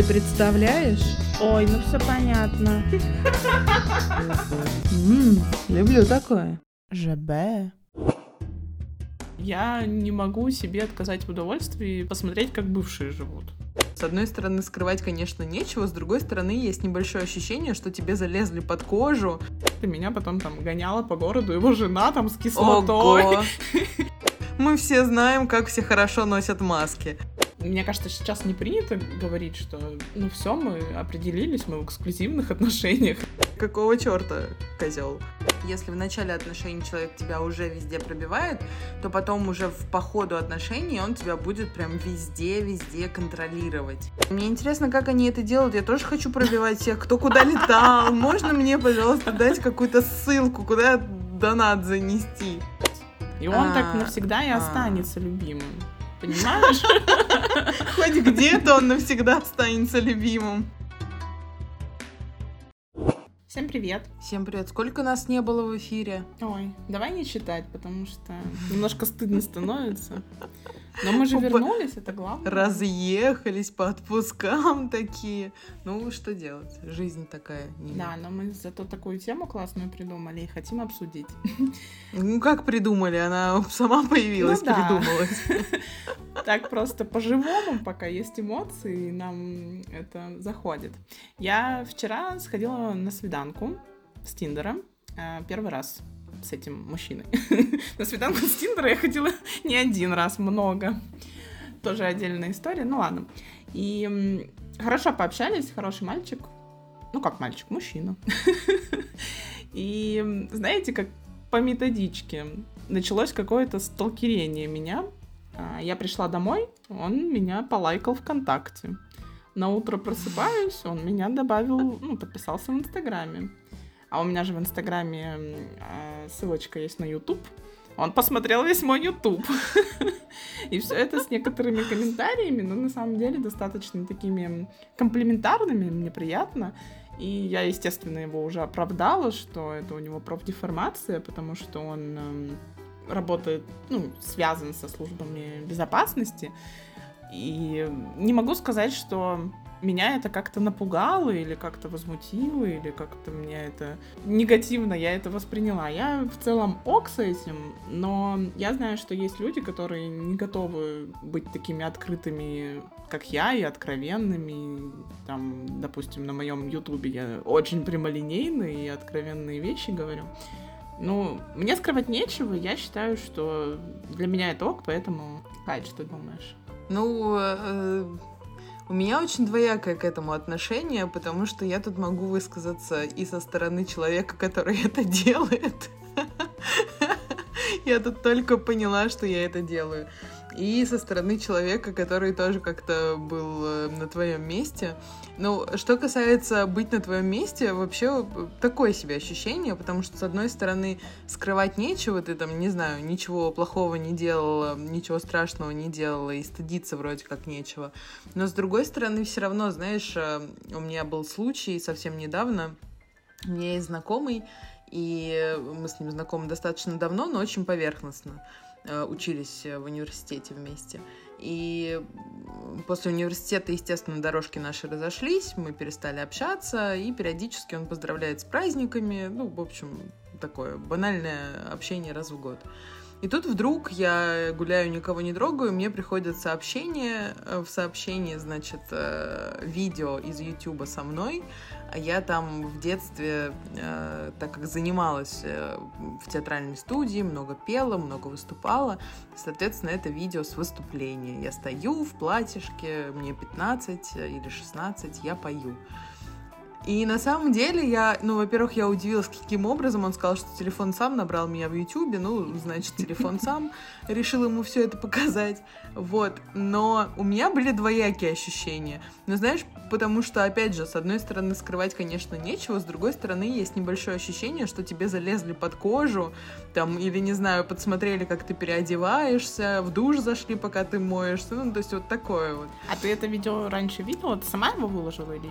Ты представляешь? Ой, ну все понятно. М, люблю такое. ЖБ. Я не могу себе отказать в удовольствии посмотреть, как бывшие живут. С одной стороны, скрывать, конечно, нечего, с другой стороны, есть небольшое ощущение, что тебе залезли под кожу. И меня потом там гоняла по городу его жена там с кислотой. Ого! Мы все знаем, как все хорошо носят маски. Мне кажется, сейчас не принято говорить, что ну все, мы определились, мы в эксклюзивных отношениях. Какого черта, козел? Если в начале отношений человек тебя уже везде пробивает, то потом уже в по ходу отношений он тебя будет прям везде-везде контролировать. Мне интересно, как они это делают. Я тоже хочу пробивать всех, кто куда летал. Можно мне, пожалуйста, дать какую-то ссылку, куда донат занести? И он А, так навсегда и а. останется любимым. Понимаешь? Хоть где-то он навсегда останется любимым. Всем привет. Всем привет. Сколько нас не было в эфире? Ой, давай не читать, потому что немножко стыдно становится. Но мы же вернулись, это главное. Разъехались по отпускам такие. Ну, что делать? Жизнь такая. не- Да, но мы зато такую тему классную придумали и хотим обсудить. Ну, как придумали? Она сама появилась, Ну да. придумалась. Так просто по-живому, пока есть эмоции, нам это заходит. Я вчера сходила на свиданку с Тиндером. э, Первый раз с этим мужчиной. На свиданку с Тиндера я ходила не один раз, много. Тоже отдельная история, ну ладно. И хорошо пообщались, хороший мальчик. Ну как мальчик, мужчина. И знаете, как по методичке началось какое-то сталкерение меня. А, Я пришла домой, он меня полайкал ВКонтакте. На утро просыпаюсь, он меня добавил, ну, подписался в Инстаграме. А у меня же в Инстаграме а, ссылочка есть на YouTube. Он посмотрел весь мой YouTube. И все это с некоторыми комментариями, но на самом деле достаточно такими комплиментарными, мне приятно. И я, естественно, его уже оправдала, что это у него профдеформация, потому что он работает, ну, связан со службами безопасности. И не могу сказать, что меня это как-то напугало или как-то возмутило, или как-то мне это негативно я это восприняла. Я в целом ок с этим, но я знаю, что есть люди, которые не готовы быть такими открытыми, как я, и откровенными. Там, допустим, на моем ютубе я очень прямолинейный и откровенные вещи говорю. Ну, мне скрывать нечего, я считаю, что для меня это ок, поэтому... Кать, что думаешь? Ну, э, у меня очень двоякое к этому отношение, потому что я тут могу высказаться и со стороны человека, который это делает. Я тут только поняла, что я это делаю. И со стороны человека, который тоже как-то был э, на твоем месте. Ну, что касается быть на твоем месте, вообще э, такое себе ощущение, потому что, с одной стороны, скрывать нечего, ты там, не знаю, ничего плохого не делала, ничего страшного не делала, и стыдиться вроде как нечего. Но, с другой стороны, все равно, знаешь, э, у меня был случай совсем недавно, у меня есть знакомый, и мы с ним знакомы достаточно давно, но очень поверхностно учились в университете вместе. И после университета, естественно, дорожки наши разошлись, мы перестали общаться, и периодически он поздравляет с праздниками, ну, в общем, такое банальное общение раз в год. И тут вдруг я гуляю, никого не трогаю, мне приходят сообщения, э, в сообщении, значит, э, видео из Ютуба со мной, а я там в детстве, э, так как занималась в театральной студии, много пела, много выступала, соответственно, это видео с выступления. Я стою в платьишке, мне 15 или 16, я пою. И на самом деле я, ну, во-первых, я удивилась, каким образом он сказал, что телефон сам набрал меня в Ютубе, ну, значит, телефон сам решил ему все это показать, вот. Но у меня были двоякие ощущения. Но знаешь, потому что, опять же, с одной стороны, скрывать, конечно, нечего, с другой стороны, есть небольшое ощущение, что тебе залезли под кожу, там, или, не знаю, подсмотрели, как ты переодеваешься, в душ зашли, пока ты моешься, ну, то есть вот такое вот. А ты это видео раньше видела? Ты сама его выложила или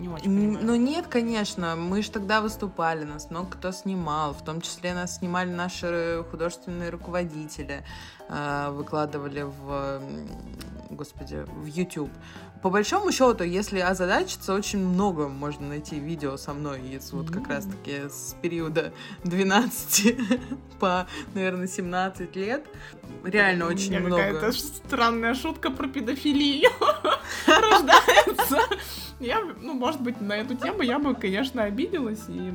не очень Н- понимаю? Ну нет, конечно, мы же тогда выступали, нас много кто снимал, в том числе нас снимали наши художественные руководители, э, выкладывали в господи, в YouTube. По большому счету, если озадачиться, очень много можно найти видео со мной из вот как раз-таки с периода 12 по, наверное, 17 лет. Реально очень У меня много. какая-то странная шутка про педофилию рождается. Я, ну, может быть, на эту тему я бы, конечно, обиделась, и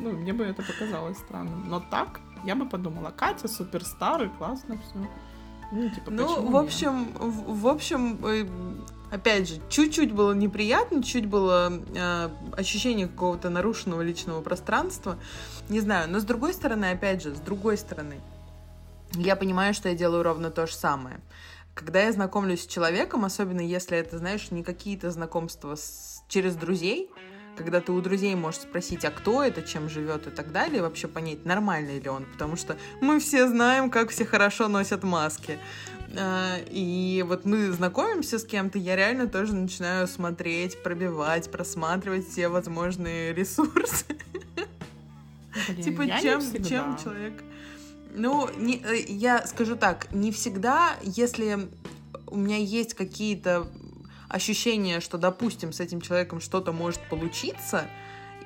ну, мне бы это показалось странным. Но так я бы подумала, Катя суперстар, и классно все. Ну, типа, Ну, в общем, в, в общем, э, опять же, чуть-чуть было неприятно, чуть было э, ощущение какого-то нарушенного личного пространства. Не знаю, но с другой стороны, опять же, с другой стороны, я понимаю, что я делаю ровно то же самое. Когда я знакомлюсь с человеком, особенно если это, знаешь, не какие-то знакомства с- через друзей, когда ты у друзей можешь спросить, а кто это, чем живет и так далее, и вообще понять, нормальный ли он, потому что мы все знаем, как все хорошо носят маски. А, И вот мы знакомимся с кем-то, я реально тоже начинаю смотреть, пробивать, просматривать все возможные ресурсы. Блин, Типа, чем, чем человек... Ну, не, э, я скажу так, не всегда, если у меня есть какие-то ощущения, что, допустим, с этим человеком что-то может получиться,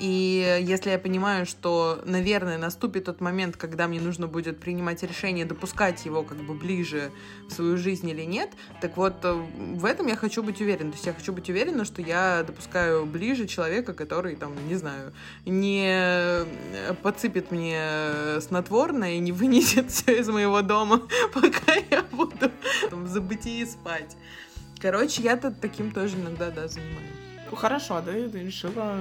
и если я понимаю, что, наверное, наступит тот момент, когда мне нужно будет принимать решение, допускать его как бы ближе в свою жизнь или нет, так вот э, в этом я хочу быть уверена. То есть я хочу быть уверена, что я допускаю ближе человека, который, там, не знаю, не э, подсыпет мне снотворное и не вынесет все из моего дома, пока я буду там, в забытии спать. Короче, я-то таким тоже иногда, да, занимаюсь. Ну, Хорошо, да, ты решила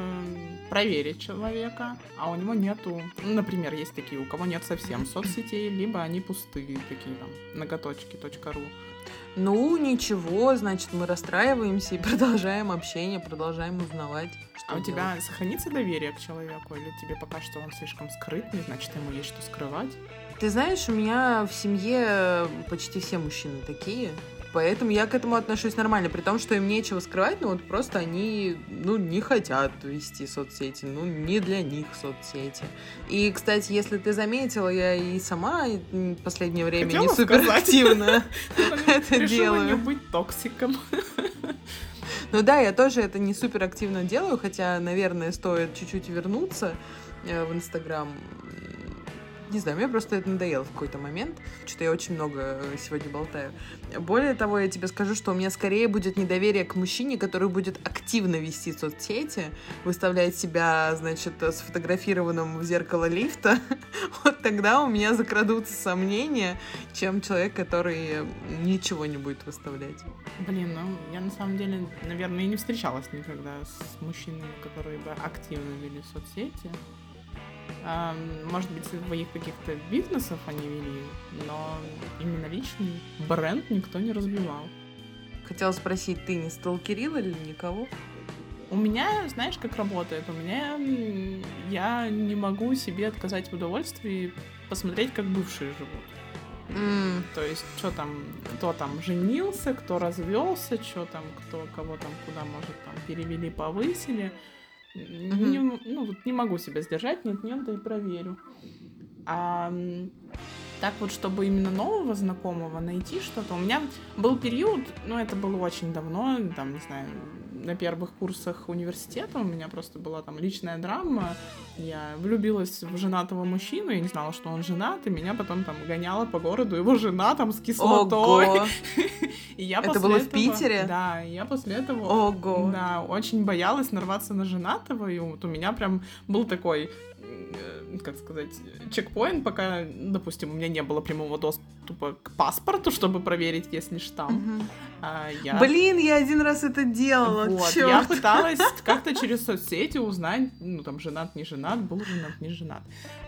проверить человека, а у него нету, ну, например, есть такие, у кого нет совсем соцсетей, либо они пустые, такие там, ноготочки.ру. Ну, ничего, значит, мы расстраиваемся и продолжаем общение, продолжаем узнавать, что А у тебя сохранится доверие к человеку, или тебе пока что он слишком скрытный, значит, ему есть что скрывать? Ты знаешь, у меня в семье почти все мужчины такие, поэтому я к этому отношусь нормально, при том, что им нечего скрывать, но вот просто они, ну, не хотят вести соцсети, ну, не для них соцсети. И, кстати, если ты заметила, я и сама в последнее время Хотела не сказать. суперактивно это Решила не делаю. быть токсиком. Ну да, я тоже это не супер активно делаю, хотя, наверное, стоит чуть-чуть вернуться э, в Инстаграм. Не знаю, мне просто это надоело в какой-то момент. Что-то я очень много э, сегодня болтаю. Более того, я тебе скажу, что у меня скорее будет недоверие к мужчине, который будет активно вести соцсети, выставлять себя, значит, сфотографированным в зеркало лифта. Вот тогда у меня закрадутся сомнения, чем человек, который ничего не будет выставлять. Блин, ну, я на самом деле, наверное, и не встречалась никогда с мужчинами, которые бы активно вели соцсети. Может быть, своих каких-то бизнесов они вели, но именно личный бренд никто не разбивал. Хотела спросить, ты не сталкерила или никого? У меня, знаешь, как работает? У меня я не могу себе отказать в удовольствии посмотреть, как бывшие живут. М, То есть, что там, кто там женился, кто развелся, что там, кто кого там куда, может, там перевели, повысили. Не, ну, вот не могу себя сдержать, нет, нет, да и проверю. А так вот, чтобы именно нового знакомого найти что-то. У меня был период, ну, это было очень давно, там, не знаю, на первых курсах университета у меня просто была там личная драма. Я влюбилась в женатого мужчину, я не знала, что он женат, и меня потом там гоняло по городу его жена там с кислотой. Ого! И я Это после было в этого- Питере? Да, и я после этого Ого! да, очень боялась нарваться на женатого, и вот у меня прям был такой, э, как сказать, чекпоинт, пока, допустим, у меня не было прямого доступа к паспорту, чтобы проверить, есть ли штамп. Мгм. А я... Блин, я один раз это делала, Вот, я пыталась как-то через соцсети узнать, ну, там, женат, не женат, был женат, не женат.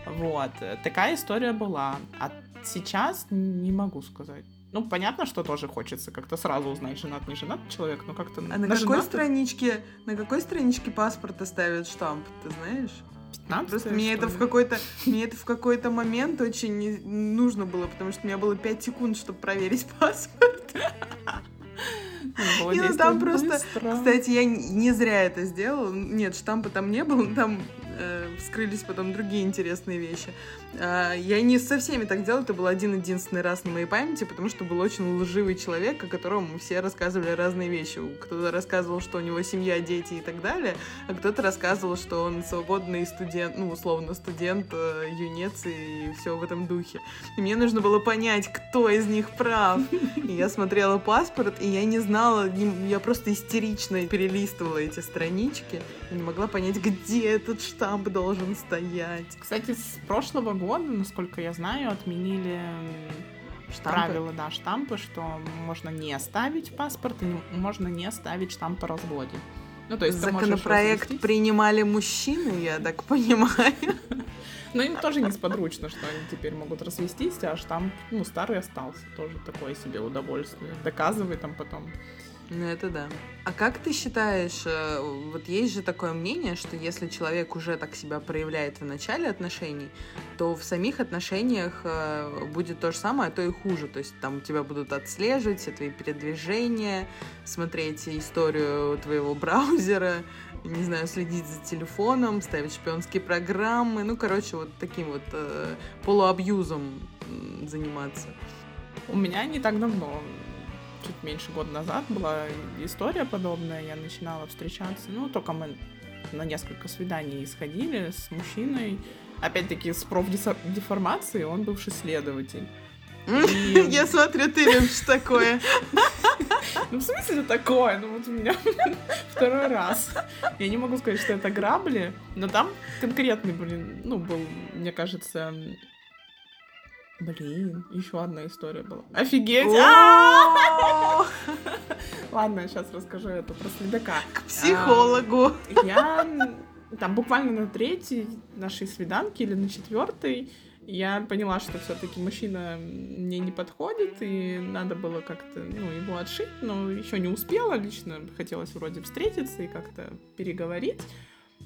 Вот, э, такая история была. А сейчас не могу сказать. Ну, понятно, что тоже хочется как-то сразу узнать, женат, не женат человек, но как-то... А на какой женатых страничке, на какой страничке паспорта ставят штамп, ты знаешь? 15, Просто мне это в какой-то, мне это в какой-то момент очень не- нужно было, потому что у меня было 5 секунд, чтобы проверить паспорт. Было Не, ну там просто, быстро. Кстати, я не зря это сделала. Нет, штампа там не было, но там вскрылись потом другие интересные вещи. А, я не со всеми так делала, это был один-единственный раз на моей памяти, потому что был очень лживый человек, о котором все рассказывали разные вещи. Кто-то рассказывал, что у него семья, дети и так далее, а кто-то рассказывал, что он свободный студент, ну, условно, студент, э, юнец и все в этом духе. И мне нужно было понять, кто из них прав. И я смотрела паспорт, и я не знала, я просто истерично перелистывала эти странички не могла понять, где этот штамп должен стоять. Кстати, с прошлого года, насколько я знаю, отменили Штампы? правила, да, штампы, что можно не ставить паспорт и можно не ставить штамп о разводе. Ну, то есть Законопроект принимали мужчины, я так понимаю. Но им тоже несподручно, что они теперь могут развестись, а штамп, ну, старый остался. Тоже такое себе удовольствие. Доказывай там потом. Ну, это да. А как ты считаешь, э, вот есть же такое мнение, что если человек уже так себя проявляет в начале отношений, то в самих отношениях э, будет то же самое, а то и хуже. То есть там тебя будут отслеживать, все твои передвижения, смотреть историю твоего браузера, не знаю, следить за телефоном, ставить шпионские программы, ну, короче, вот таким вот э, полуабьюзом заниматься. У меня не так давно, чуть меньше года назад, была история подобная. Я начинала встречаться, ну, только мы на несколько свиданий сходили с мужчиной. Опять-таки, с профдеформацией, он бывший следователь. И- Я смотрю, ты любишь такое. Ну, в смысле такое? Ну, вот у меня второй раз. Я не могу сказать, что это грабли, но там конкретный, блин, ну, был, мне кажется... Блин, еще одна история была. Офигеть! Ладно, я сейчас расскажу это про следака. К психологу. Я там буквально на третьей нашей свиданке или на четвертой я поняла, что все-таки мужчина мне не подходит, и надо было как-то ну, его отшить, но еще не успела лично. Хотелось вроде встретиться и как-то переговорить.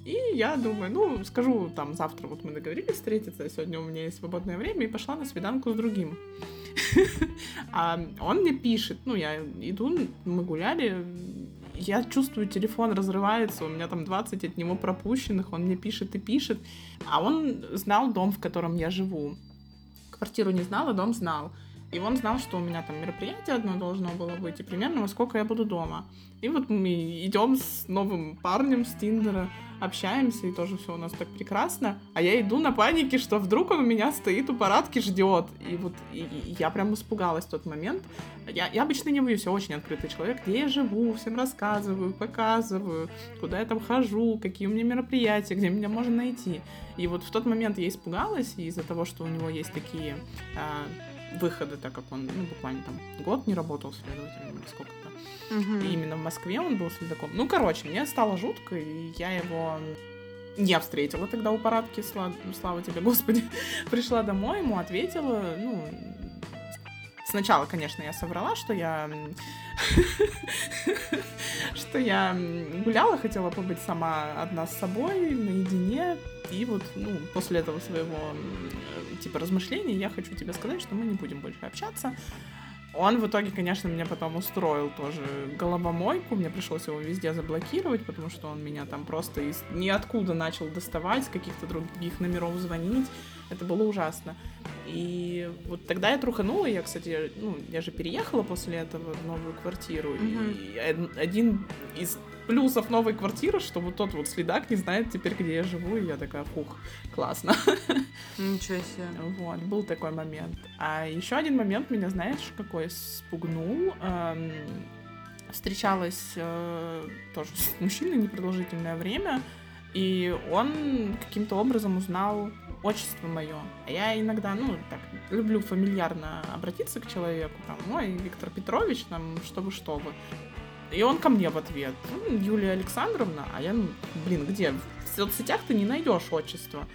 И я думаю, ну, скажу там завтра, вот мы договорились встретиться, сегодня у меня есть свободное время, и пошла на свиданку с другим. А он мне пишет, ну, я иду, мы гуляли, я чувствую, телефон разрывается, у меня там 20 от него пропущенных, он мне пишет и пишет, а он знал дом, в котором я живу. Квартиру не знал, а дом знал. И он знал, что у меня там мероприятие одно должно было быть, и примерно во сколько я буду дома. И вот мы идем с новым парнем с Тиндера, общаемся, и тоже все у нас так прекрасно. А я иду на панике, что вдруг он у меня стоит у парадки, ждет. И вот и- и я прям испугалась в тот момент. Я, я обычно не боюсь, я очень открытый человек, где я живу, всем рассказываю, показываю, куда я там хожу, какие у меня мероприятия, где меня можно найти. И вот в тот момент я испугалась, из-за того, что у него есть такие а, выходы, так как он ну, буквально там год не работал следователем или сколько-то. И именно в Москве он был следаком. Ну, короче, мне стало жутко, и я его не встретила тогда у парадки, сла- слава тебе, Господи. Пришла домой, ему ответила, ну, Сначала, конечно, я соврала, что я... что я гуляла, хотела побыть сама одна с собой, наедине. И вот, ну, после этого своего, э, типа, размышления я хочу тебе сказать, что мы не будем больше общаться. Он в итоге, конечно, меня потом устроил тоже головомойку. Мне пришлось его везде заблокировать, потому что он меня там просто из ниоткуда начал доставать, с каких-то других номеров звонить. Это было ужасно. И вот тогда я труханула. Я, кстати, ну, я же переехала после этого в новую квартиру. Мгм. И од- один из плюсов новой квартиры, что вот тот вот следак не знает теперь, где я живу. И я такая, фух, классно. Ничего себе. Вот, был такой момент. А еще один момент меня, знаешь, какой спугнул. Эм, встречалась э, тоже с мужчиной непродолжительное время, и он каким-то образом узнал отчество мое. Я иногда, ну, так, люблю фамильярно обратиться к человеку, там, ой, Виктор Петрович, там, что вы, что вы. И он ко мне в ответ, «М, Юлия Александровна, а я, ну, блин, где? В соцсетях ты не найдешь отчество.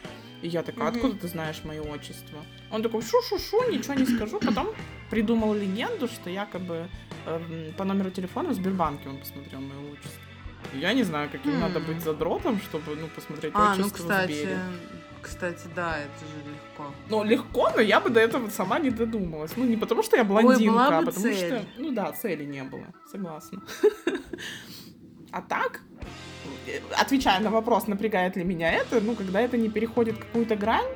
И я такая, откуда ты знаешь мое отчество? Он такой, шу-шу-шу, ничего не скажу. Потом придумал легенду, что якобы эм, по номеру телефона в Сбербанке он посмотрел мое отчество. Я не знаю, каким надо быть задротом, чтобы, ну, посмотреть А, ну, отчество в кстати, Сбере. Кстати, да, это же легко. Ну, легко, но я бы до этого сама не додумалась. Ну, не потому что я блондинка, была а бы потому цель. что... Ну да, цели не было, согласна. А так, отвечая на вопрос, напрягает ли меня это, ну, когда это не переходит какую-то грань,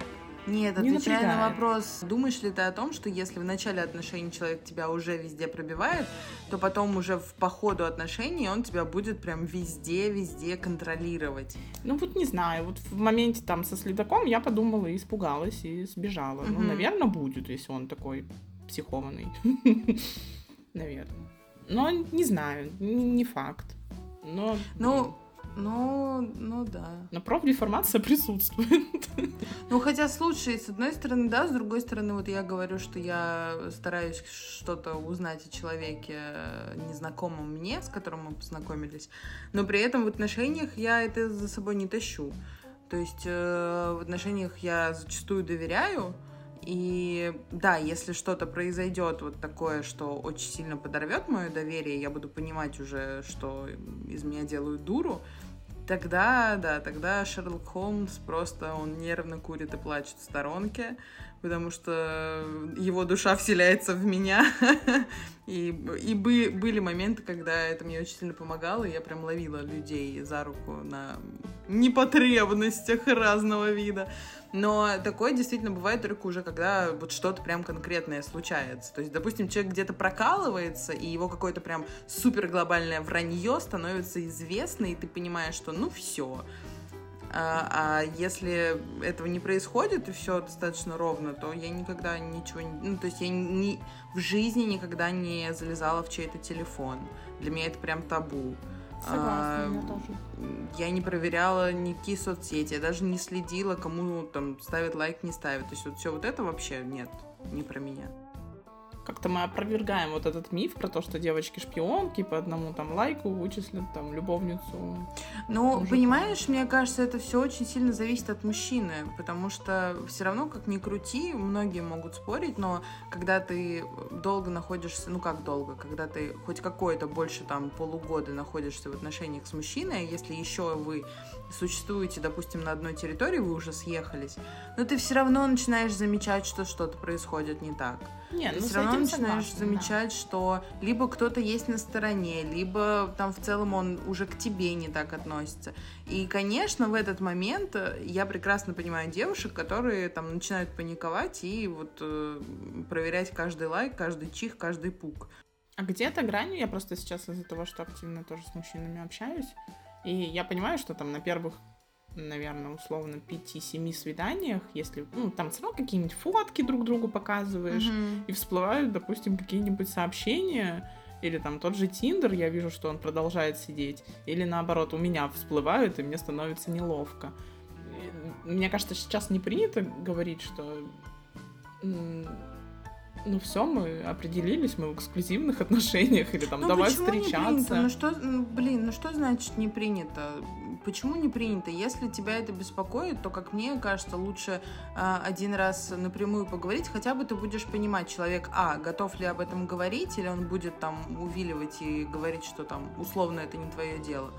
Нет, Не отвечая на напрягает. вопрос, думаешь ли ты о том, что если в начале отношений человек тебя уже везде пробивает, то потом уже в по ходу отношений он тебя будет прям везде-везде контролировать? ну, вот не знаю, вот в моменте там со следаком я подумала и испугалась, и сбежала. Ну, Мгм. наверное, будет, если он такой психованный. Наверное. Но не знаю, не факт. Но, Ну, ну, ну да. но профдеформация присутствует. Ну, хотя, слушай, с одной стороны, да, с другой стороны, вот я говорю, что я стараюсь что-то узнать о человеке э, незнакомом мне, с которым мы познакомились, но при этом в отношениях я это за собой не тащу. То есть э, в отношениях я зачастую доверяю, и да, если что-то произойдет вот такое, что очень сильно подорвет мое доверие, я буду понимать уже, что из меня делают дуру, Тогда, да, тогда Шерлок Холмс просто, он нервно курит и плачет в сторонке, потому что его душа вселяется в меня. И, и бы- были моменты, когда это мне очень сильно помогало, и я прям ловила людей за руку на непотребностях разного вида. Но такое действительно бывает только уже, когда вот что-то прям конкретное случается. То есть, допустим, человек где-то прокалывается, и его какое-то прям супер глобальное вранье становится известно, и ты понимаешь, что ну все. А, а если этого не происходит, и все достаточно ровно, то я никогда ничего не... Ну, то есть я ни, в жизни никогда не залезала в чей-то телефон. Для меня это прям табу. А, Согласна, я тоже. я не проверяла никакие соцсети, я даже не следила, кому там ставит лайк, не ставит. То есть вот все вот это вообще нет, не про меня. Как-то мы опровергаем вот этот миф про то, что девочки-шпионки по одному там лайку вычислят там любовницу. Ну, Мужика. понимаешь, мне кажется, это все очень сильно зависит от мужчины, потому что все равно, как ни крути, многие могут спорить, но когда ты долго находишься, ну как долго, когда ты хоть какое-то больше там полугода находишься в отношениях с мужчиной, если еще вы существуете, допустим, на одной территории, вы уже съехались, но ты все равно начинаешь замечать, что что-то происходит не так. Не, Ты ну все равно начинаешь согласна, да. замечать, что либо кто-то есть на стороне, либо там в целом он уже к тебе не так относится. И, конечно, в этот момент э, я прекрасно понимаю девушек, которые там начинают паниковать и вот э, проверять каждый лайк, каждый чих, каждый пук. А где-то грань, я просто сейчас из-за того, что активно тоже с мужчинами общаюсь, и я понимаю, что там на первых, наверное, условно 5-7 свиданиях, если, ну, там все равно какие-нибудь фотки друг другу показываешь, и всплывают, допустим, какие-нибудь сообщения, или там тот же Тиндер, я вижу, что он продолжает сидеть, или наоборот, у меня всплывают, и мне становится неловко. Мне кажется, сейчас не принято говорить, что ну все, мы определились, мы в эксклюзивных отношениях, или там Ну, давай почему не принято? встречаться. Ну что, ну, блин, ну что значит не принято? Почему не принято? Если тебя это беспокоит, то, как мне кажется, лучше а, один раз напрямую поговорить, хотя бы ты будешь понимать, человек, а, готов ли об этом говорить, или он будет там увиливать и говорить, что там условно это не твое дело.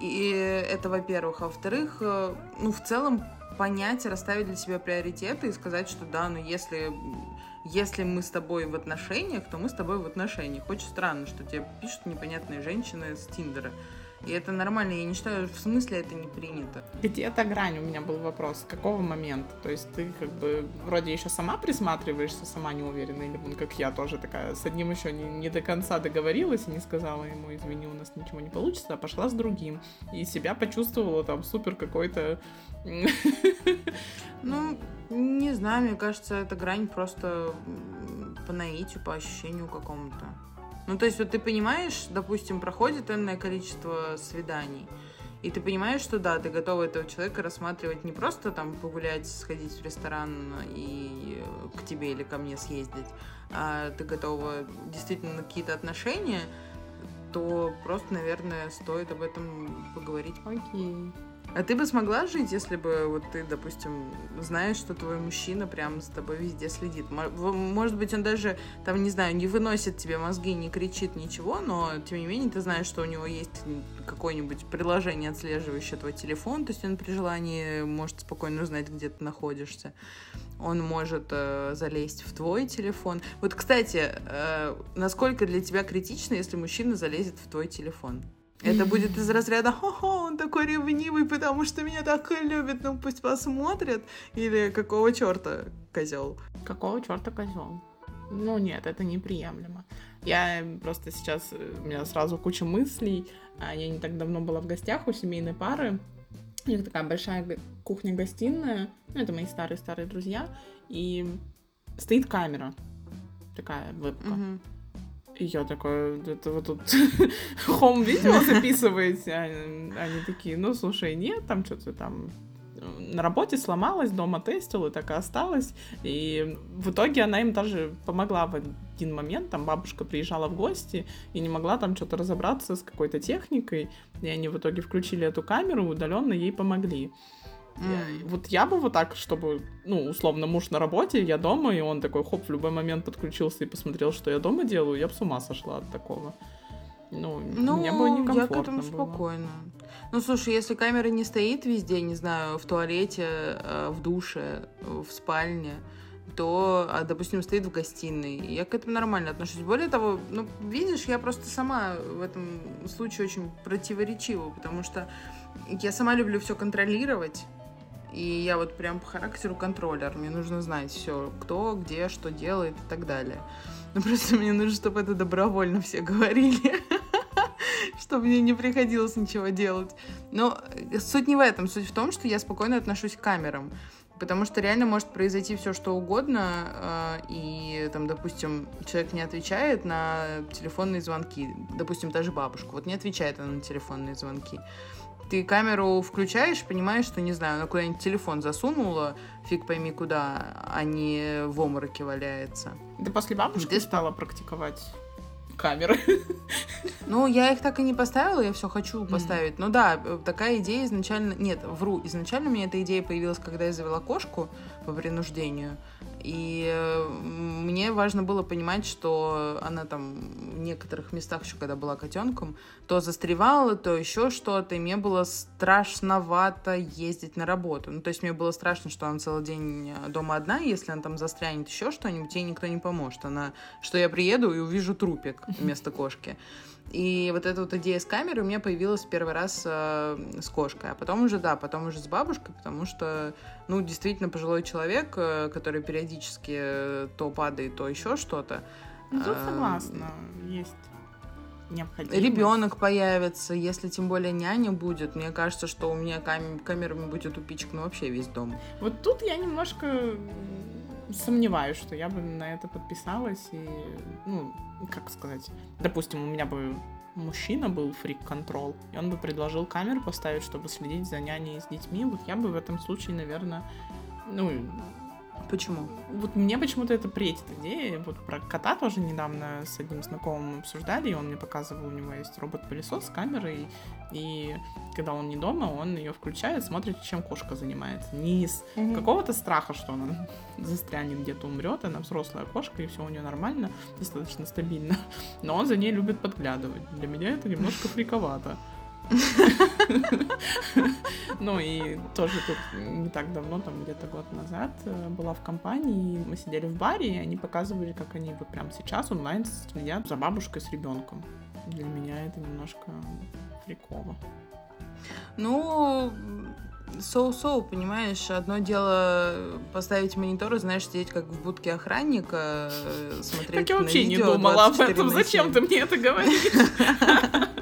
И это, во-первых. А во-вторых, э, ну, в целом понять, расставить для себя приоритеты и сказать, что да, ну если если мы с тобой в отношениях, то мы с тобой в отношениях. Очень странно, что тебе пишут непонятные женщины с Тиндера. И это нормально, я не считаю, в смысле это не принято. Где эта грань? У меня был вопрос. С какого момента? То есть ты как бы вроде еще сама присматриваешься, сама не уверена, или вон как я тоже такая с одним еще не, не до конца договорилась и не сказала ему, извини, у нас ничего не получится, а пошла с другим. И себя почувствовала там супер какой-то... Ну, не знаю, мне кажется, эта грань просто по наитию, по ощущению какому-то. Ну, то есть вот ты понимаешь, допустим, проходит энное количество свиданий, и ты понимаешь, что да, ты готова этого человека рассматривать не просто там погулять, сходить в ресторан и к тебе или ко мне съездить, а ты готова действительно на какие-то отношения, то просто, наверное, стоит об этом поговорить. Окей. А ты бы смогла жить, если бы вот ты, допустим, знаешь, что твой мужчина прям за тобой везде следит? Может быть, он даже, там, не знаю, не выносит тебе мозги, не кричит ничего, но, тем не менее, ты знаешь, что у него есть какое-нибудь приложение, отслеживающее твой телефон, то есть он при желании может спокойно узнать, где ты находишься. Он может э, залезть в твой телефон. Вот, кстати, э, насколько для тебя критично, если мужчина залезет в твой телефон? Это будет из разряда «Хо-хо, он такой ревнивый, потому что меня так любит, ну пусть посмотрят». Или какого черта козел? Какого черта козел? Ну нет, это неприемлемо. Я просто сейчас, э, у меня сразу куча мыслей. А Я не так давно была в гостях у семейной пары. У них такая большая кухня-гостиная. Ну, это мои старые-старые друзья. И стоит камера. Такая вебка. Мгм. И я такая, это вы тут хом-видео записываете? Они, такие, ну, слушай, нет, там что-то там э, на работе сломалась, дома тестила, так и осталось. И в итоге она им даже помогла в один момент. Там бабушка приезжала в гости и не могла там что-то разобраться с какой-то техникой. И они в итоге включили эту камеру, удаленно ей помогли. Я- М. вот я бы вот так, чтобы, ну, условно, муж на работе, я дома, и он такой, хоп, в любой момент подключился и посмотрел, что я дома делаю, я бы с ума сошла от такого. Ну, Ну, мне бы я некомфортно к этому было. спокойно. Ну, слушай, если камера не стоит везде, не знаю, в туалете, э, в душе, в спальне, то, а, допустим, стоит в гостиной, я к этому нормально отношусь. Более того, ну, видишь, я просто сама в этом случае очень противоречива, потому что я сама люблю все контролировать, и я вот прям по характеру контроллер. Мне нужно знать все, кто, где, что делает и так далее. Ну, просто мне нужно, чтобы это добровольно все говорили. Чтобы мне не приходилось ничего делать. Но э, суть не в этом. Суть в том, что я спокойно отношусь к камерам. Потому что реально может произойти все, что угодно, э, и там, допустим, человек не отвечает на телефонные звонки, допустим, даже бабушка, вот не отвечает она на телефонные звонки. Ты камеру включаешь, понимаешь, что, не знаю, она куда-нибудь телефон засунула, фиг пойми куда, а не в омороке валяется. Ты после бабушки Ты стала практиковать камеры? Ну, я их так и не поставила, я все хочу поставить. Ну да, э, такая идея изначально... Нет, вру. Изначально у меня эта идея появилась, когда я завела кошку по принуждению. И э, мне важно было понимать, что она там в некоторых местах еще, когда была котенком, то застревала, то еще что-то, и мне было страшновато ездить на работу. Ну, то есть мне было страшно, что она целый день э, дома одна, если она там застрянет еще что-нибудь, ей никто не поможет. Она, что я приеду и увижу трупик вместо кошки. И вот эта вот идея с камерой у меня появилась первый раз э, с кошкой, а потом уже, да, потом уже с бабушкой, потому что, ну, действительно, пожилой человек, э, который периодически э, то падает, то еще что-то. Ну, тут Эм, согласна, есть необходимость. Ребенок появится, если тем более няня будет, мне кажется, что у меня кам- камерами будет упичкан вообще весь дом. Вот тут я немножко сомневаюсь, что я бы на это подписалась и, ну, как сказать, допустим, у меня бы мужчина был фрик-контрол, и он бы предложил камеру поставить, чтобы следить за няней с детьми, вот я бы в этом случае, наверное, ну, Почему? вот мне почему-то это претит идея. Вот про кота тоже недавно с одним знакомым обсуждали, и он мне показывал, у него есть робот-пылесос с камерой, и когда он не дома, он ее включает, смотрит, чем кошка занимается. Не из какого-то страха, что она застрянет где-то, умрет, она взрослая кошка, и все у нее нормально, достаточно стабильно. Но он за ней любит подглядывать. Для меня это немножко фриковато. Ну и тоже тут не так давно, там где-то год назад, э, была в компании, мы сидели в баре, и они показывали, как они вот прямо сейчас онлайн следят за бабушкой с ребенком. Для меня это немножко фриково. Ну, соу-соу, понимаешь, одно дело поставить монитор и, знаешь, сидеть как в будке охранника, э, смотреть Так я на вообще не видео думала об 24 этом. на Зачем 7. ты мне это говоришь?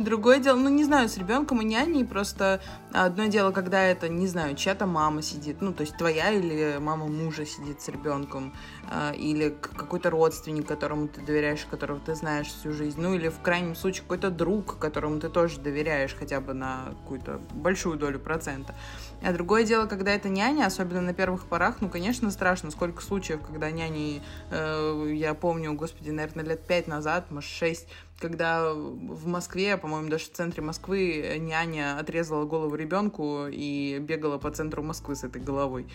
Другое дело, ну, не знаю, с ребенком и няней просто одно дело, когда это, не знаю, чья-то мама сидит, ну, то есть твоя или мама мужа сидит с ребенком, а, или какой-то родственник, которому ты доверяешь, которого ты знаешь всю жизнь, ну, или в крайнем случае какой-то друг, которому ты тоже доверяешь хотя бы на какую-то большую долю процента. А другое дело, когда это няня, особенно на первых порах, ну, конечно, страшно. Сколько случаев, когда няни, э, я помню, господи, наверное, лет пять назад, может, шесть, когда в Москве, по-моему, даже в центре Москвы няня отрезала голову ребенку и бегала по центру Москвы с этой головой.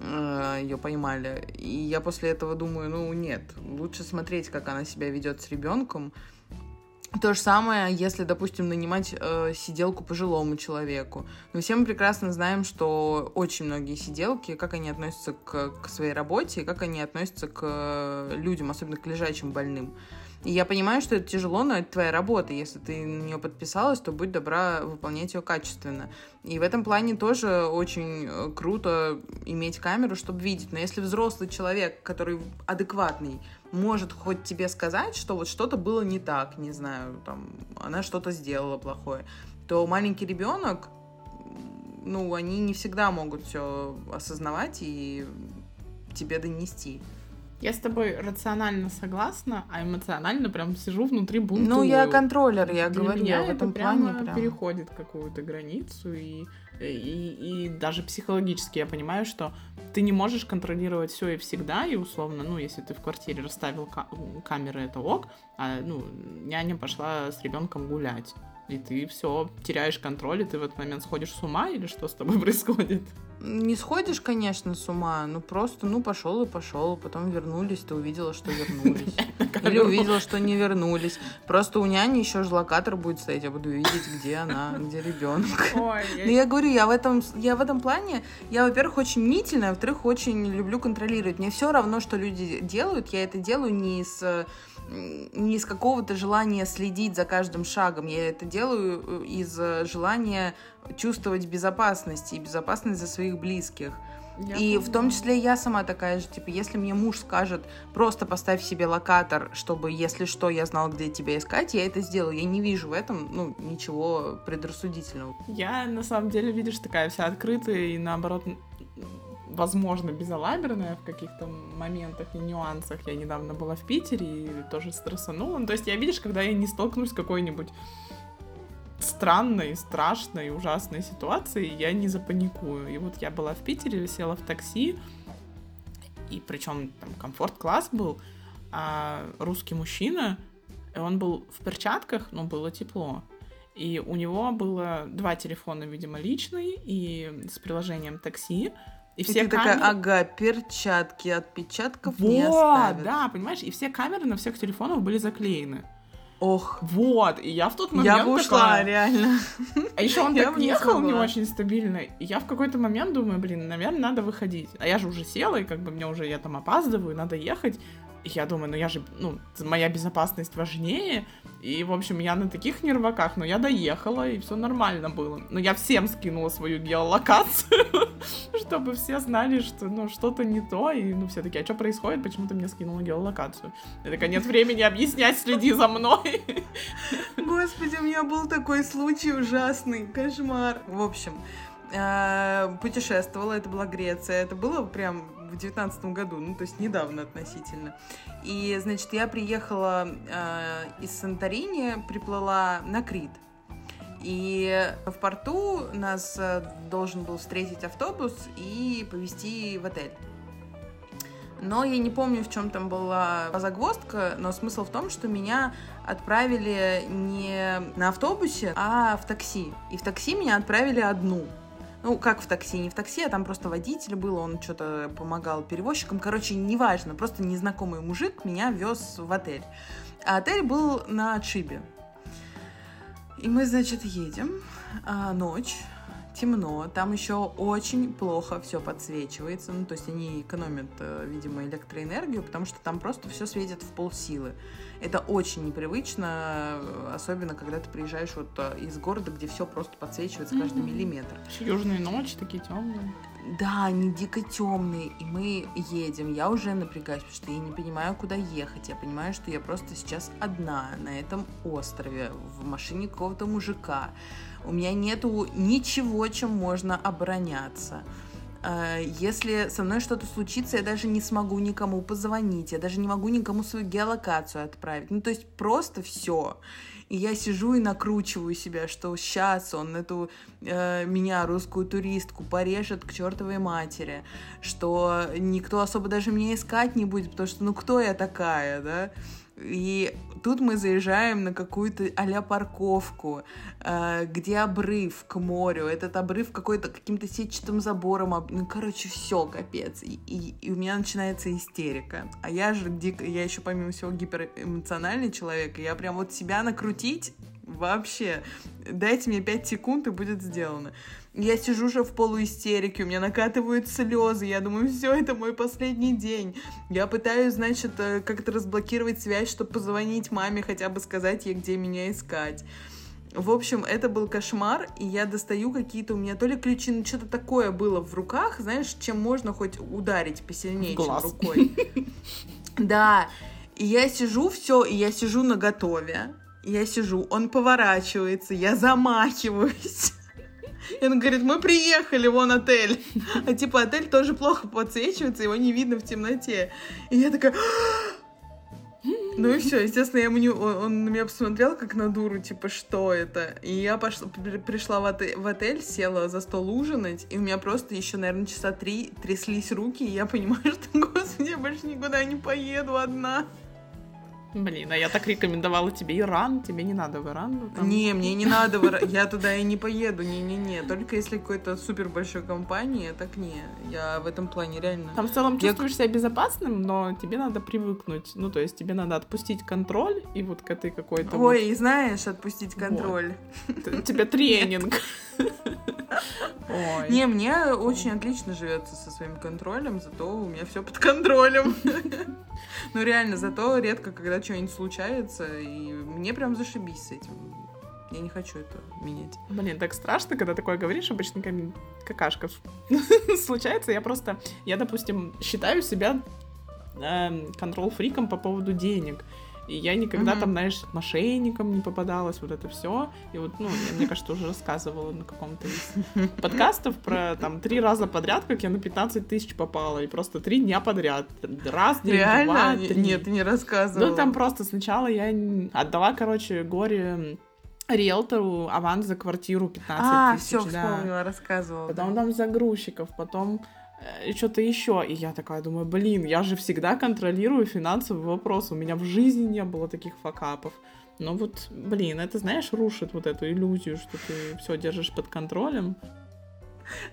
Ее поймали. И я после этого думаю, ну нет, лучше смотреть, как она себя ведет с ребенком. То же самое, если, допустим, нанимать э, сиделку пожилому человеку. Но все мы прекрасно знаем, что очень многие сиделки, как они относятся к, к своей работе, как они относятся к э, людям, особенно к лежачим больным. И я понимаю, что это тяжело, но это твоя работа. Если ты на нее подписалась, то будь добра выполнять ее качественно. И в этом плане тоже очень э, круто иметь камеру, чтобы видеть. Но если взрослый человек, который адекватный, может хоть тебе сказать, что вот что-то было не так, не знаю, там, она что-то сделала плохое, то маленький ребенок, ну, они не всегда могут все осознавать и тебе донести. Я с тобой рационально согласна, а эмоционально прям сижу внутри бунтую. Ну, я контроллер, я Для говорю, меня в этом это плане прям. переходит какую-то границу, и, и, и даже психологически я понимаю, что ты не можешь контролировать все и всегда, и условно, ну, если ты в квартире расставил ка- камеры, это ок, а, ну, няня пошла с ребенком гулять, и ты все теряешь контроль, и ты в этот момент сходишь с ума, или что с тобой происходит? Не сходишь, конечно, с ума, ну просто, ну пошел и пошел, потом вернулись, ты увидела, что вернулись. Или увидела, что не вернулись. Просто у няни еще же локатор будет стоять, я буду видеть, где она, где ребенок. Ой, Ну, я говорю, я в этом, я в этом плане, я, во-первых, очень мнительная, во-вторых, очень люблю контролировать. Мне все равно, что люди делают, я это делаю не из м, не из какого-то желания следить за каждым шагом. Я это делаю э, из э, желания чувствовать безопасность и безопасность за своих близких. и в том числе я сама такая же, типа, если мне муж скажет, просто поставь себе локатор, чтобы, если что, я знал, где тебя искать, я это сделаю. Я не вижу в этом, ну, ничего предрассудительного. Я, на самом деле, видишь, такая вся открытая и, наоборот, возможно, безалаберная в каких-то моментах и нюансах. Я недавно была в Питере и тоже стрессанула. Ну, то есть я, видишь, когда я не столкнусь с какой-нибудь странной, страшной, ужасной ситуацией, я не запаникую. И вот я была в Питере, села в такси, и причем там комфорт-класс был, а русский мужчина, он был в перчатках, но было тепло. И у него было два телефона, видимо, личный и с приложением такси. И И все ты такая, камеры- ага, перчатки отпечатков не Вот, оставят. да, понимаешь, и все камеры на всех телефонах были заклеены. Ох, Вот, и я в тот момент я бы ушла, такая- реально. А еще он Я так не ехал не смогла. очень стабильно. И я в какой-то момент думаю, блин, наверное, надо выходить. А я же уже села, и как бы мне уже, я там опаздываю, надо ехать. Я думаю, ну я же, ну, моя безопасность важнее. И, в общем, я на таких нерваках, но я доехала, и все нормально было. Но я всем скинула свою геолокацию, чтобы все знали, что, ну, что-то не то. И, ну, все такие, а что происходит? Почему ты мне скинула геолокацию? Такая, нет времени объяснять, следи за мной. Господи, у меня был такой случай ужасный, кошмар. В общем, э, путешествовала, это была Греция, это было прям в девятнадцатом году, ну, то есть недавно относительно. И, значит, я приехала э, из Санторини, приплыла на Крит. И в порту нас э, должен был встретить автобус и повезти в отель. Но я не помню, в чем там была загвоздка, но смысл в том, что меня отправили не на автобусе, а в такси. И в такси меня отправили одну. Ну, как в такси, не в такси, а там просто водитель был, он что-то помогал перевозчикам. Короче, неважно, просто незнакомый мужик меня вез в отель. А отель был на отшибе. И мы, значит, едем, а, ночь, темно, там еще очень плохо все подсвечивается, ну, то есть они экономят, э, видимо, электроэнергию, потому что там просто все светит в полсилы. Это очень непривычно, э, особенно когда ты приезжаешь вот э, из города, где все просто подсвечивается каждый Мгм. миллиметр. Южные ночи такие темные. Да, они дико темные, и мы едем. Я уже напрягаюсь, потому что я не понимаю, куда ехать. Я понимаю, что я просто сейчас одна на этом острове, в машине какого-то мужика. У меня нету ничего, чем можно обороняться. Э, Если со мной что-то случится, я даже не смогу никому позвонить, я даже не могу никому свою геолокацию отправить. Ну, то есть просто все. И я сижу и накручиваю себя, что сейчас он эту э, меня, русскую туристку, порежет к чертовой матери, что никто особо даже меня искать не будет, потому что ну кто я такая, да? И тут мы заезжаем на какую-то а парковку, э, где обрыв к морю. Этот обрыв какой-то каким-то сетчатым забором. Ну, короче, все, капец. И, и- и у меня начинается истерика. А я же дико, я еще помимо всего гиперэмоциональный человек, и я прям вот себя накрутить вообще дайте мне 5 секунд, и будет сделано. Я сижу уже в полуистерике, у меня накатывают слезы, я думаю, все, это мой последний день. Я пытаюсь, значит, э, как-то разблокировать связь, чтобы позвонить маме, хотя бы сказать ей, где меня искать. В общем, это был кошмар, и я достаю какие-то у меня то ли ключи, ну что-то такое было в руках, знаешь, чем можно хоть ударить посильнее, чем глаз. рукой. Да, и я сижу, все, и я сижу на готове, я сижу, он поворачивается, я замахиваюсь. И он говорит, мы приехали, вон отель. А типа отель тоже плохо подсвечивается, его не видно в темноте. И я такая... Ну и все, естественно, я ему он, он на меня посмотрел как на дуру, типа, что это? И я пошла, при- пришла в отель, в отель, села за стол ужинать, и у меня просто еще, наверное, часа три тряслись руки, и я понимаю, что, господи, я больше никуда не поеду одна. Блин, а я так рекомендовала тебе Иран, тебе не надо в Иран. ну, там. Не, мне не надо, в Ира- я туда и не поеду, не-не-не. Только если какой-то супер большой компании, так не. Я в этом плане реально... Там в целом Я- чувствуешь себя безопасным, но тебе надо привыкнуть. Ну, то есть тебе надо отпустить контроль и вот к этой какой-то... вот- Ой, и знаешь, отпустить контроль. Т- тебе тренинг. Ой. Не, мне очень отлично живется со своим контролем, зато у меня все под контролем. Ну реально, зато редко, когда что-нибудь случается, и мне прям зашибись с этим. Я не хочу это менять. Блин, так страшно, когда такое говоришь, обычно кам- какашка случается. Я просто, я, допустим, считаю себя контрол-фриком по поводу денег. И я никогда Мгм. там, знаешь, мошенником не попадалась, вот это все. И вот, ну, я, мне кажется, уже рассказывала на каком-то из подкастов про там три раза подряд, как я на 15 тысяч попала. И просто три дня подряд. Раз, день, Реально? два, три. Нет, не рассказывала. Ну, там просто сначала я отдала, короче, горе риэлтору аванс за квартиру 15 А, тысяч. все, да. вспомнила, рассказывала. Потом там загрузчиков, потом что-то еще. И я такая думаю, блин, я же всегда контролирую финансовый вопрос. У меня в жизни не было таких факапов. Но вот, блин, это, знаешь, рушит вот эту иллюзию, что ты все держишь под контролем.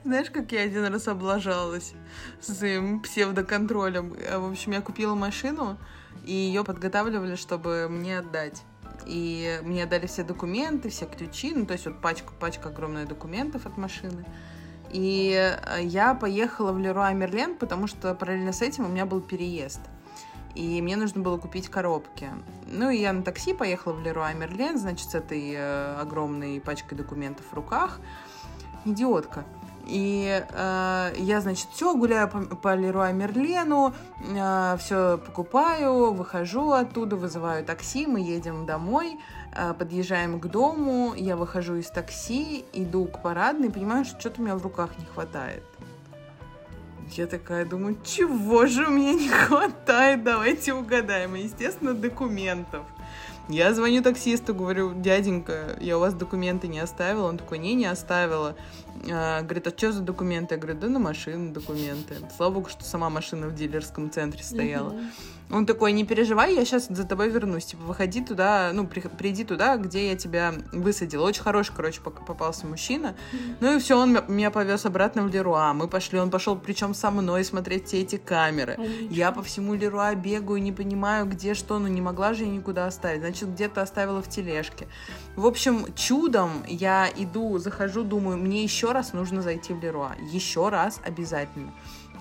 Знаешь, как я один раз облажалась с своим псевдоконтролем? Э, В общем, я купила машину, и ее подготавливали, чтобы мне отдать. И мне дали все документы, все ключи, ну, то есть вот пачка, пачка огромная документов от машины. И э, я поехала в Леруа Мерлен, потому что параллельно с этим у меня был переезд. И мне нужно было купить коробки. Ну, и я на такси поехала в Леруа Мерлен, значит, с этой э, огромной пачкой документов в руках. Идиотка. И э, я, значит, все гуляю по, по Леруа Мерлену, все покупаю, выхожу оттуда, вызываю такси, мы едем домой, э, подъезжаем к дому, я выхожу из такси, иду к парадной, понимаю, что что-то у меня в руках не хватает. Я такая думаю, чего же у меня не хватает, давайте угадаем. И, естественно, документов. Я звоню таксисту, говорю, дяденька, я у вас документы не оставила. Он такой, не, не оставила. А, говорит, а что за документы? Я говорю, да на машину документы. Слава богу, что сама машина в дилерском центре стояла. Мгм. Он такой, не переживай, я сейчас за тобой вернусь. Типа, выходи туда, ну, при- приди туда, где я тебя высадила. Очень хороший, короче, попался мужчина. Ну и все, он меня повез обратно в Леруа. Мы пошли, он пошел причем со мной смотреть все эти камеры. Я по всему Леруа бегаю, не понимаю, где что, но не могла же я никуда оставить. Значит, где-то оставила в тележке. В общем, чудом я иду, захожу, думаю, мне еще раз нужно зайти в Леруа. Еще раз обязательно.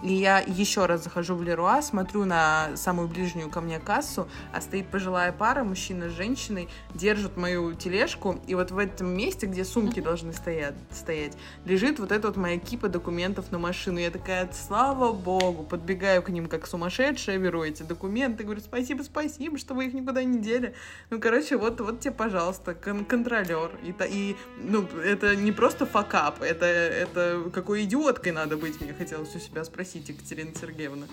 И я еще раз захожу в Леруа, смотрю на самую ближнюю ко мне кассу, а стоит пожилая пара, мужчина с женщиной, держат мою тележку, и вот в этом месте, где сумки должны стоять, стоять, лежит вот эта вот моя кипа документов на машину. Я такая, слава богу, подбегаю к ним как сумасшедшая, беру эти документы, говорю, спасибо, спасибо, что вы их никуда не дели. Ну, короче, вот, вот тебе, пожалуйста, кон- контролер. И, и, ну, это не просто факап, это, это какой идиоткой надо быть, мне хотелось у себя спросить, Екатерина Сергеевна.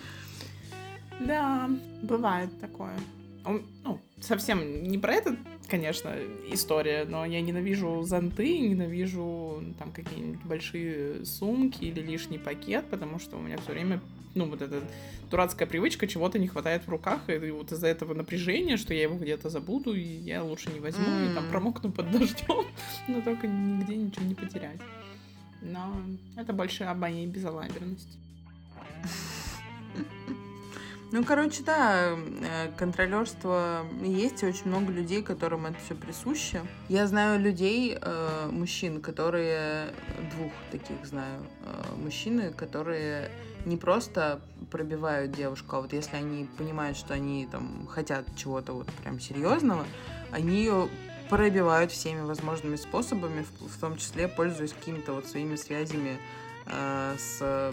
Да, бывает такое. Он, ну, совсем не про это, конечно, история, но я ненавижу зонты, ненавижу там какие-нибудь большие сумки или лишний пакет, потому что у меня все время, ну, вот эта дурацкая привычка, чего-то не хватает в руках, и вот из-за этого напряжения, что я его где-то забуду, и я лучше не возьму, и там промокну под дождем, но только нигде ничего не потерять. Но это больше об моей безалаберности. Ну, короче, да, э, контролерство есть, и очень много людей, которым это все присуще. Я знаю людей, э, мужчин, которые, двух таких знаю, э, мужчины, которые не просто пробивают девушку, а вот если они понимают, что они там хотят чего-то вот прям серьезного, они ее пробивают всеми возможными способами, в, в том числе пользуясь какими-то вот своими связями э, с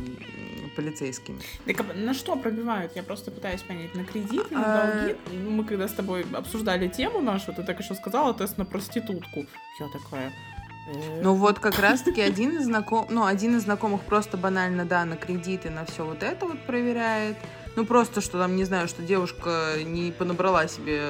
полицейскими. Так а на что пробивают? Я просто пытаюсь понять. На кредиты, на А, долги? Ну, Мы когда с тобой обсуждали тему нашу, ты так еще сказала тест на проститутку. Я такая... э, Ну вот как раз-таки один из знакомых, ну один из знакомых просто банально, да, на кредиты, на все вот это вот проверяет. Ну просто, что там, не знаю, что девушка не понабрала себе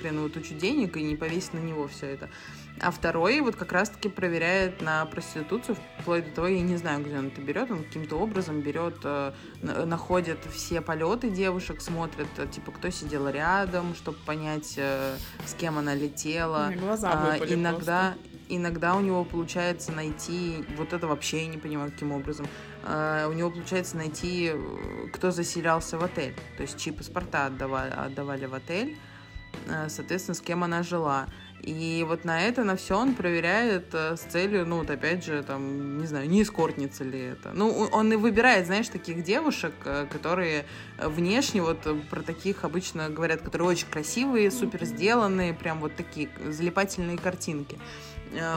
хреновую тучу денег и не повесит на него все это. А второй вот как раз-таки проверяет на проституцию, вплоть до того, я не знаю, где он это берет, он каким-то образом берет, э, на- находит все полеты девушек, смотрит, э, типа, кто сидел рядом, чтобы понять, э, с кем она летела. глаза А, иногда, иногда у него получается найти, вот это вообще я не понимаю, каким образом, у него получается найти, э, кто заселялся в отель. То есть чип паспорта отдавали, отдавали в отель, э, соответственно, с кем она жила. И вот на это, на все он проверяет э, с целью, ну, вот опять же, там, не знаю, не эскортница ли это. Ну, он и выбирает, знаешь, таких девушек, э, которые э, внешне, вот про таких обычно говорят, которые очень красивые, супер сделанные, прям вот такие залипательные картинки.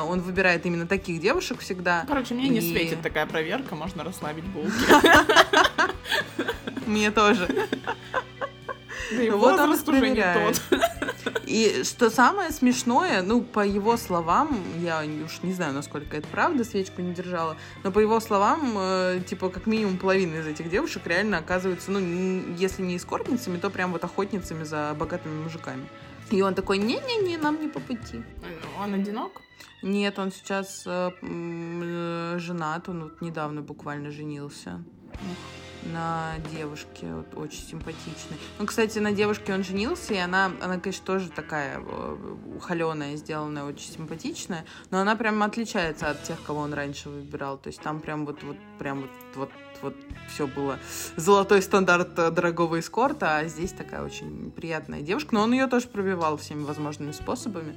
Он выбирает именно таких девушек всегда. Короче, мне не И- светит такая проверка, можно расслабить булки. Мне тоже. Да и вот он уже не тот. И что самое смешное, ну, по его словам, я уж не знаю, насколько это правда, свечку не держала, но по его словам, э, типа, как минимум половина из этих девушек реально оказывается, ну, если не эскортницами, то прям вот охотницами за богатыми мужиками. И он такой, не-не-не, нам не по пути. Он одинок? Нет, он сейчас э, э, женат, он вот недавно буквально женился на девушке, вот, очень симпатичной. Ну, кстати, на девушке он женился, и она, она, конечно, тоже такая холеная, сделанная, очень симпатичная, но она прям отличается от тех, кого он раньше выбирал. То есть там прям вот, вот прям вот, вот, вот все было золотой стандарт э, дорогого эскорта, а здесь такая очень приятная девушка. Но он ее тоже пробивал всеми возможными способами.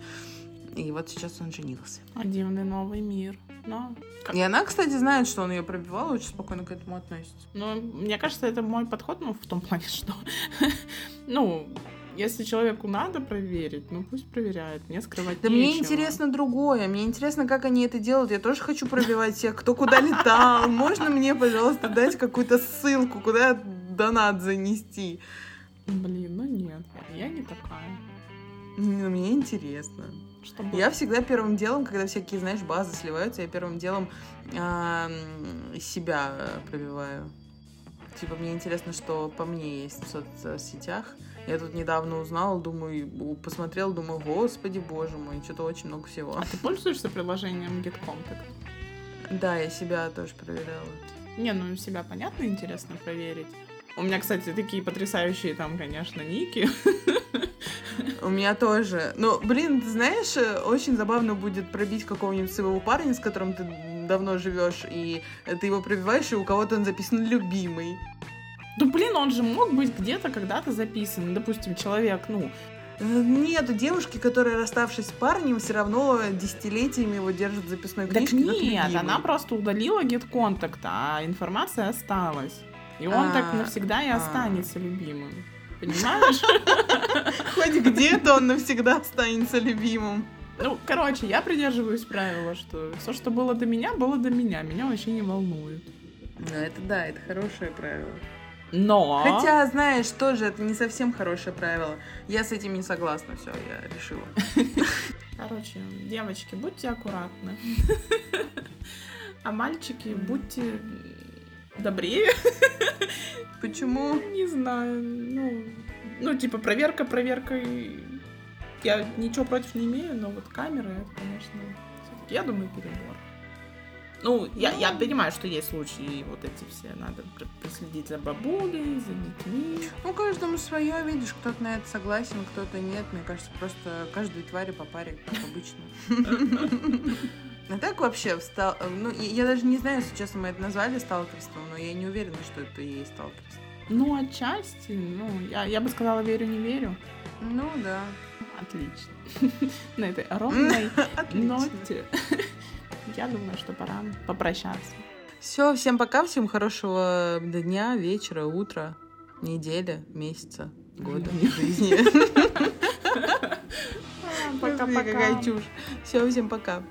И вот сейчас он женился. А дивный новый мир. Но, как- И она, кстати, знает, что он ее пробивал, и очень спокойно к этому относится. ну, мне кажется, это мой подход, ну, в том плане, что, ну, если человеку надо проверить, ну, пусть проверяет, мне скрывать Да мне нечего. интересно другое. Мне интересно, как они это делают. Я тоже хочу пробивать всех, кто куда летал. Можно мне, пожалуйста, дать какую-то ссылку, куда донат занести? Блин, ну нет, я не такая. Ну, Мне интересно. Чтобы... Я всегда первым делом, когда всякие, знаешь, базы сливаются, я первым делом себя пробиваю. Типа, мне интересно, что по мне есть в соцсетях. Я тут недавно узнала, думаю, посмотрела, думаю, господи, боже мой, что-то очень много всего. А ты пользуешься приложением GetContact? Да, я себя тоже проверяла. Не, ну себя понятно, интересно проверить. У меня, кстати, такие потрясающие там, конечно, ники. У меня тоже. Но, блин, ты знаешь, э, очень забавно будет пробить какого-нибудь своего парня, с которым ты давно живешь, и ты его пробиваешь, и у кого-то он записан любимый. Да блин, он же мог быть где-то когда-то записан. Допустим, человек, ну, Э, Нет, девушки, которые, расставшись с парнем, все равно десятилетиями его держат в записной так книжке. как нет, она просто удалила GetContact, а информация осталась. И он так А, навсегда и а. останется любимым. Понимаешь? Хоть где-то он навсегда останется любимым. Ну, короче, я придерживаюсь правила, что все, что было до меня, было до меня. Меня вообще не волнует. Ну, это да, это хорошее правило. Но... Хотя, знаешь, тоже это не совсем хорошее правило. Я с этим не согласна, все, я решила. Короче, девочки, будьте аккуратны. А мальчики, будьте добрее. Почему? Не знаю, ну... Ну, типа, проверка проверкой... Я ничего против не имею, но вот камеры, это, конечно, я думаю, перебор. Ну, я, я понимаю, что есть случаи, вот эти все, надо пр- проследить за бабулей, за детьми. Ну, каждому свое, видишь, кто-то на это согласен, кто-то нет. Мне кажется, просто каждой твари по паре, как обычно. А так вообще встал... Ну, я даже не знаю, если честно, мы это назвали сталкерством, но я не уверена, что это и есть сталкерство. Ну, отчасти, ну, я, я бы сказала, верю, не верю. Ну да. Отлично. На этой ровной ноте я думаю, что пора попрощаться. Все, всем пока, всем хорошего дня, вечера, утра, недели, месяца, года, жизни. Пока-пока. Какая чушь. Все, всем пока.